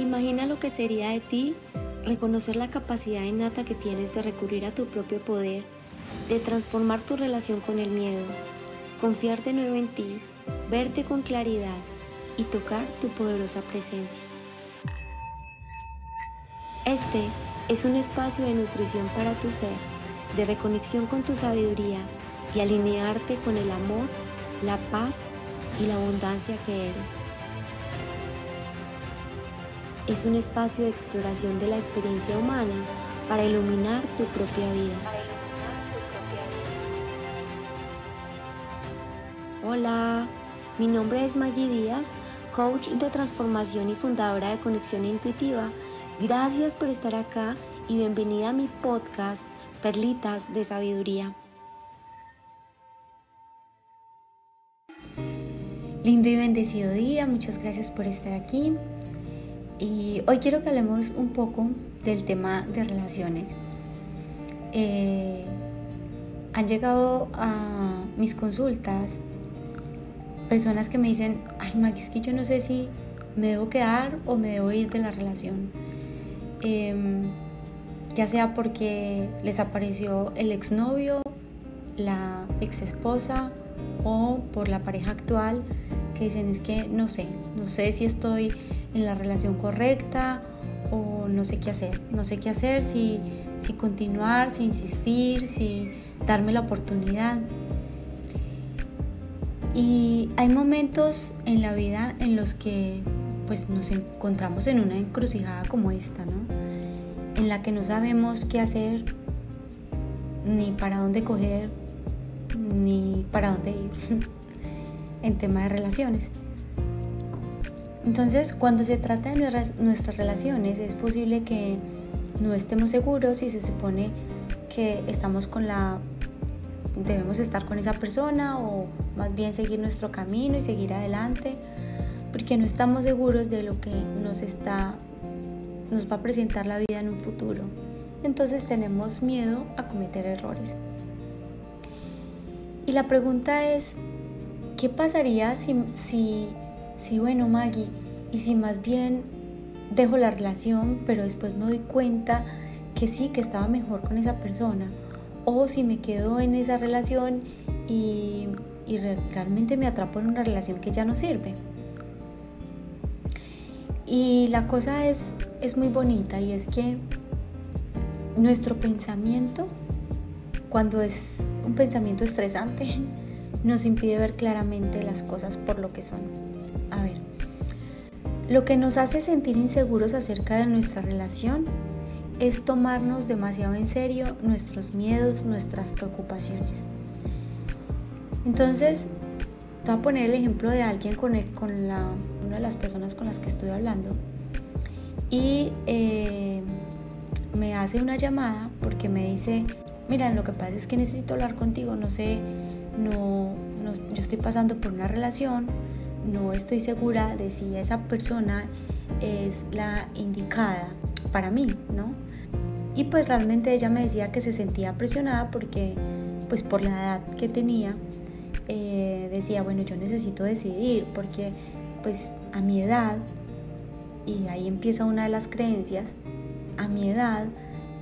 Imagina lo que sería de ti reconocer la capacidad innata que tienes de recurrir a tu propio poder, de transformar tu relación con el miedo, confiar de nuevo en ti, verte con claridad y tocar tu poderosa presencia. Este es un espacio de nutrición para tu ser, de reconexión con tu sabiduría y alinearte con el amor, la paz y la abundancia que eres es un espacio de exploración de la experiencia humana para iluminar tu propia vida. Hola, mi nombre es Maggie Díaz, coach de transformación y fundadora de Conexión Intuitiva. Gracias por estar acá y bienvenida a mi podcast Perlitas de Sabiduría. Lindo y bendecido día, muchas gracias por estar aquí. Y hoy quiero que hablemos un poco del tema de relaciones. Eh, han llegado a mis consultas personas que me dicen, ay Maggie, es que yo no sé si me debo quedar o me debo ir de la relación. Em, ya sea porque les apareció el exnovio, la ex esposa o por la pareja actual que dicen es que no sé, no sé si estoy en la relación correcta o no sé qué hacer. No sé qué hacer, si, si continuar, si insistir, si darme la oportunidad. Y hay momentos en la vida en los que pues nos encontramos en una encrucijada como esta, ¿no? En la que no sabemos qué hacer, ni para dónde coger, ni para dónde ir en tema de relaciones. Entonces, cuando se trata de nuestras relaciones, es posible que no estemos seguros y se supone que estamos con la debemos estar con esa persona o más bien seguir nuestro camino y seguir adelante porque no estamos seguros de lo que nos está nos va a presentar la vida en un futuro. Entonces tenemos miedo a cometer errores. Y la pregunta es, ¿qué pasaría si, si si bueno Maggie, y si más bien dejo la relación, pero después me doy cuenta que sí, que estaba mejor con esa persona, o si me quedo en esa relación y, y realmente me atrapo en una relación que ya no sirve. Y la cosa es, es muy bonita y es que nuestro pensamiento, cuando es un pensamiento estresante, nos impide ver claramente las cosas por lo que son. Lo que nos hace sentir inseguros acerca de nuestra relación es tomarnos demasiado en serio nuestros miedos, nuestras preocupaciones. Entonces, voy a poner el ejemplo de alguien con, con la, una de las personas con las que estoy hablando y eh, me hace una llamada porque me dice, mira, lo que pasa es que necesito hablar contigo, no sé, no, no yo estoy pasando por una relación, no estoy segura de si esa persona es la indicada para mí, ¿no? Y pues realmente ella me decía que se sentía presionada porque pues por la edad que tenía eh, decía, bueno, yo necesito decidir porque pues a mi edad, y ahí empieza una de las creencias, a mi edad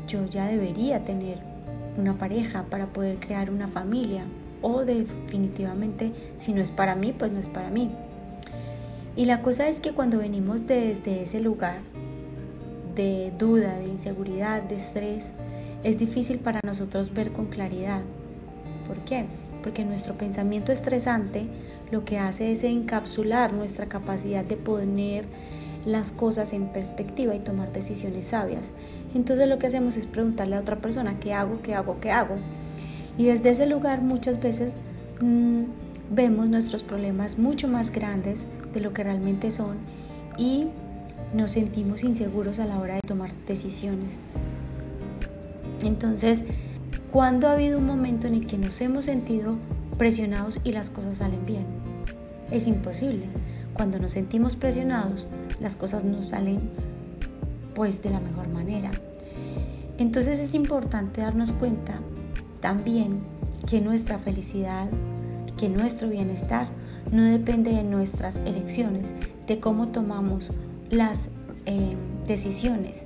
yo ya debería tener una pareja para poder crear una familia o definitivamente si no es para mí, pues no es para mí. Y la cosa es que cuando venimos desde ese lugar de duda, de inseguridad, de estrés, es difícil para nosotros ver con claridad. ¿Por qué? Porque nuestro pensamiento estresante lo que hace es encapsular nuestra capacidad de poner las cosas en perspectiva y tomar decisiones sabias. Entonces lo que hacemos es preguntarle a otra persona, ¿qué hago? ¿Qué hago? ¿Qué hago? Y desde ese lugar muchas veces mm, vemos nuestros problemas mucho más grandes lo que realmente son y nos sentimos inseguros a la hora de tomar decisiones. Entonces, ¿cuándo ha habido un momento en el que nos hemos sentido presionados y las cosas salen bien? Es imposible. Cuando nos sentimos presionados, las cosas no salen pues de la mejor manera. Entonces es importante darnos cuenta también que nuestra felicidad, que nuestro bienestar no depende de nuestras elecciones, de cómo tomamos las eh, decisiones.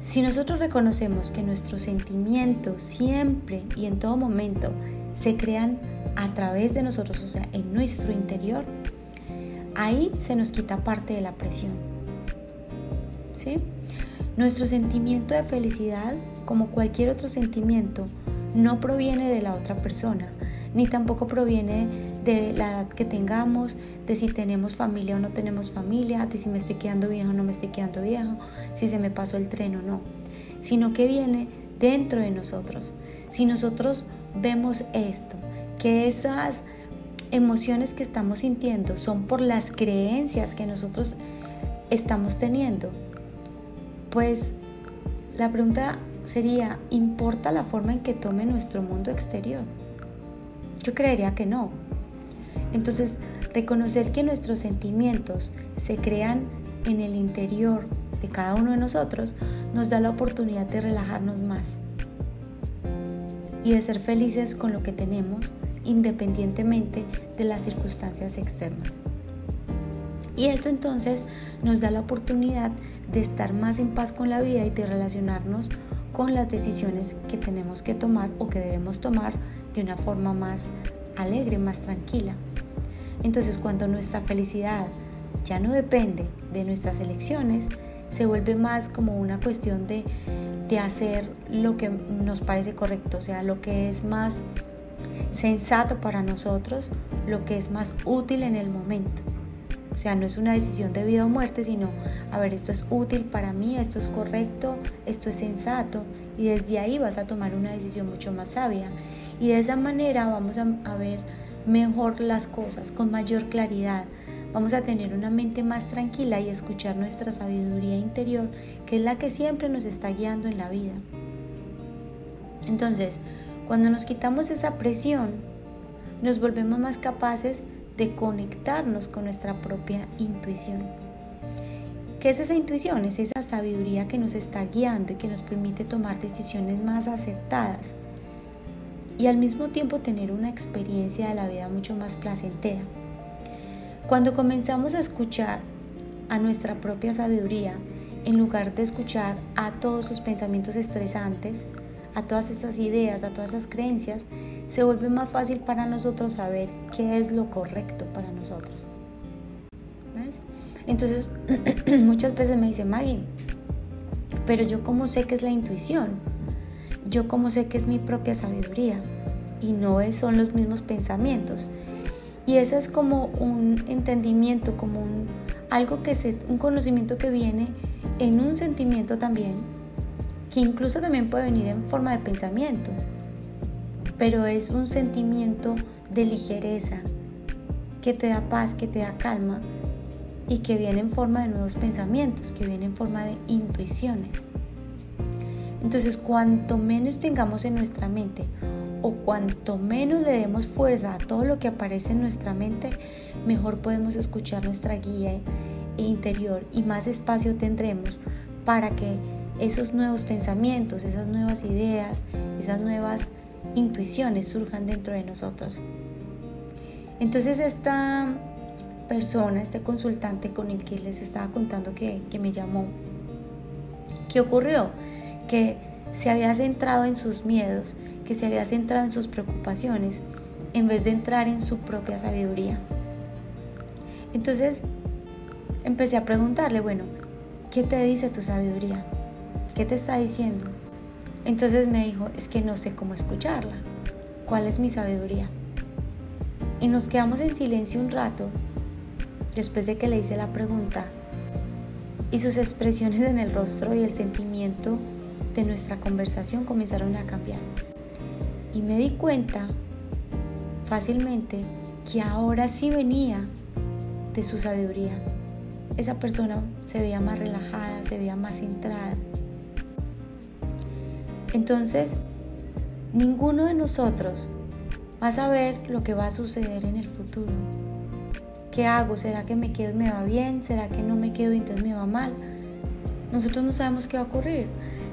Si nosotros reconocemos que nuestros sentimientos siempre y en todo momento se crean a través de nosotros, o sea, en nuestro interior, ahí se nos quita parte de la presión. ¿Sí? Nuestro sentimiento de felicidad, como cualquier otro sentimiento, no proviene de la otra persona, ni tampoco proviene de la edad que tengamos, de si tenemos familia o no tenemos familia, de si me estoy quedando viejo o no me estoy quedando viejo, si se me pasó el tren o no, sino que viene dentro de nosotros. Si nosotros vemos esto, que esas emociones que estamos sintiendo son por las creencias que nosotros estamos teniendo, pues la pregunta sería, ¿importa la forma en que tome nuestro mundo exterior? Yo creería que no. Entonces, reconocer que nuestros sentimientos se crean en el interior de cada uno de nosotros nos da la oportunidad de relajarnos más y de ser felices con lo que tenemos independientemente de las circunstancias externas. Y esto entonces nos da la oportunidad de estar más en paz con la vida y de relacionarnos con las decisiones que tenemos que tomar o que debemos tomar de una forma más alegre, más tranquila. Entonces cuando nuestra felicidad ya no depende de nuestras elecciones, se vuelve más como una cuestión de, de hacer lo que nos parece correcto, o sea, lo que es más sensato para nosotros, lo que es más útil en el momento. O sea, no es una decisión de vida o muerte, sino, a ver, esto es útil para mí, esto es correcto, esto es sensato, y desde ahí vas a tomar una decisión mucho más sabia. Y de esa manera vamos a, a ver mejor las cosas, con mayor claridad. Vamos a tener una mente más tranquila y escuchar nuestra sabiduría interior, que es la que siempre nos está guiando en la vida. Entonces, cuando nos quitamos esa presión, nos volvemos más capaces de conectarnos con nuestra propia intuición. ¿Qué es esa intuición? Es esa sabiduría que nos está guiando y que nos permite tomar decisiones más acertadas y al mismo tiempo tener una experiencia de la vida mucho más placentera. Cuando comenzamos a escuchar a nuestra propia sabiduría, en lugar de escuchar a todos esos pensamientos estresantes, a todas esas ideas, a todas esas creencias, se vuelve más fácil para nosotros saber qué es lo correcto para nosotros. Entonces, muchas veces me dice Maggie, pero yo cómo sé que es la intuición, yo cómo sé que es mi propia sabiduría y no son los mismos pensamientos. Y ese es como un entendimiento, como algo que se, un conocimiento que viene en un sentimiento también, que incluso también puede venir en forma de pensamiento, pero es un sentimiento de ligereza que te da paz, que te da calma y que viene en forma de nuevos pensamientos, que viene en forma de intuiciones. Entonces, cuanto menos tengamos en nuestra mente o cuanto menos le demos fuerza a todo lo que aparece en nuestra mente, mejor podemos escuchar nuestra guía interior y más espacio tendremos para que esos nuevos pensamientos, esas nuevas ideas, esas nuevas intuiciones surjan dentro de nosotros. Entonces esta persona, este consultante con el que les estaba contando que, que me llamó, ¿qué ocurrió? Que se había centrado en sus miedos, que se había centrado en sus preocupaciones, en vez de entrar en su propia sabiduría. Entonces empecé a preguntarle, bueno, ¿qué te dice tu sabiduría? ¿Qué te está diciendo? Entonces me dijo, es que no sé cómo escucharla. ¿Cuál es mi sabiduría? Y nos quedamos en silencio un rato después de que le hice la pregunta y sus expresiones en el rostro y el sentimiento de nuestra conversación comenzaron a cambiar. Y me di cuenta fácilmente que ahora sí venía de su sabiduría. Esa persona se veía más relajada, se veía más centrada, entonces, ninguno de nosotros va a saber lo que va a suceder en el futuro. ¿Qué hago? ¿Será que me quedo y me va bien? ¿Será que no me quedo y entonces me va mal? Nosotros no sabemos qué va a ocurrir.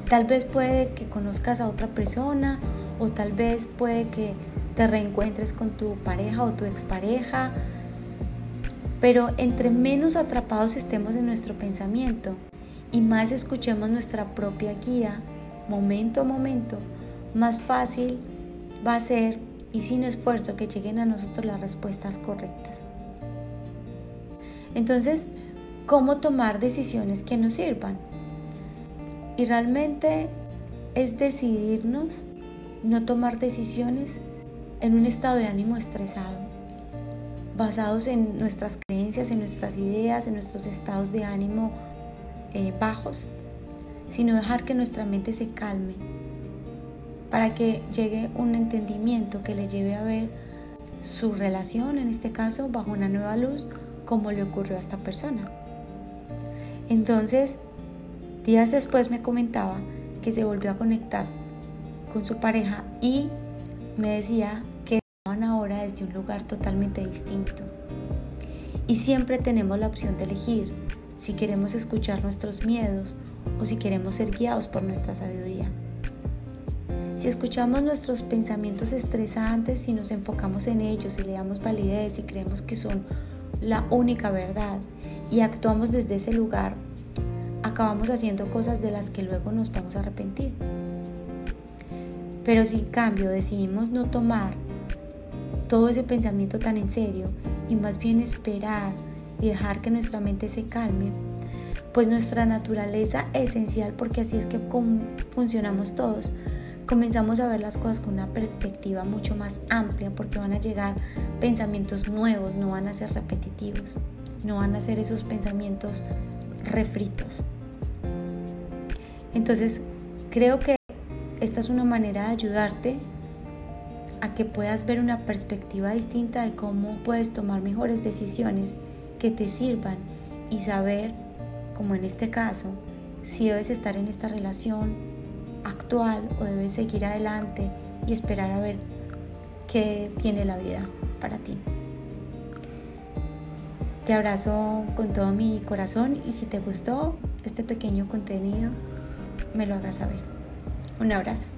Tal vez puede que conozcas a otra persona o tal vez puede que te reencuentres con tu pareja o tu expareja Pero entre menos atrapados estemos en nuestro pensamiento y más escuchemos nuestra propia guía, momento a momento, más fácil va a ser y sin esfuerzo que lleguen a nosotros las respuestas correctas. Entonces, ¿cómo tomar decisiones que nos sirvan? Y realmente es decidirnos no tomar decisiones en un estado de ánimo estresado, basados en nuestras creencias, en nuestras ideas, en nuestros estados de ánimo eh, bajos, sino dejar que nuestra mente se calme para que llegue un entendimiento que le lleve a ver su relación, en este caso, bajo una nueva luz, como le ocurrió a esta persona. Entonces, Días después me comentaba que se volvió a conectar con su pareja y me decía que estaban ahora desde un lugar totalmente distinto. Y siempre tenemos la opción de elegir si queremos escuchar nuestros miedos o si queremos ser guiados por nuestra sabiduría. Si escuchamos nuestros pensamientos estresantes y nos enfocamos en ellos y le damos validez y creemos que son la única verdad y actuamos desde ese lugar, acabamos haciendo cosas de las que luego nos vamos a arrepentir. Pero si en cambio decidimos no tomar todo ese pensamiento tan en serio y más bien esperar y dejar que nuestra mente se calme, pues nuestra naturaleza esencial, porque así es que funcionamos todos, comenzamos a ver las cosas con una perspectiva mucho más amplia porque van a llegar pensamientos nuevos, no van a ser repetitivos, no van a ser esos pensamientos refritos. Entonces, creo que esta es una manera de ayudarte a que puedas ver una perspectiva distinta de cómo puedes tomar mejores decisiones que te sirvan y saber, como en este caso, si debes estar en esta relación actual o debes seguir adelante y esperar a ver qué tiene la vida para ti. Te abrazo con todo mi corazón y si te gustó este pequeño contenido, me lo hagas saber. Un abrazo.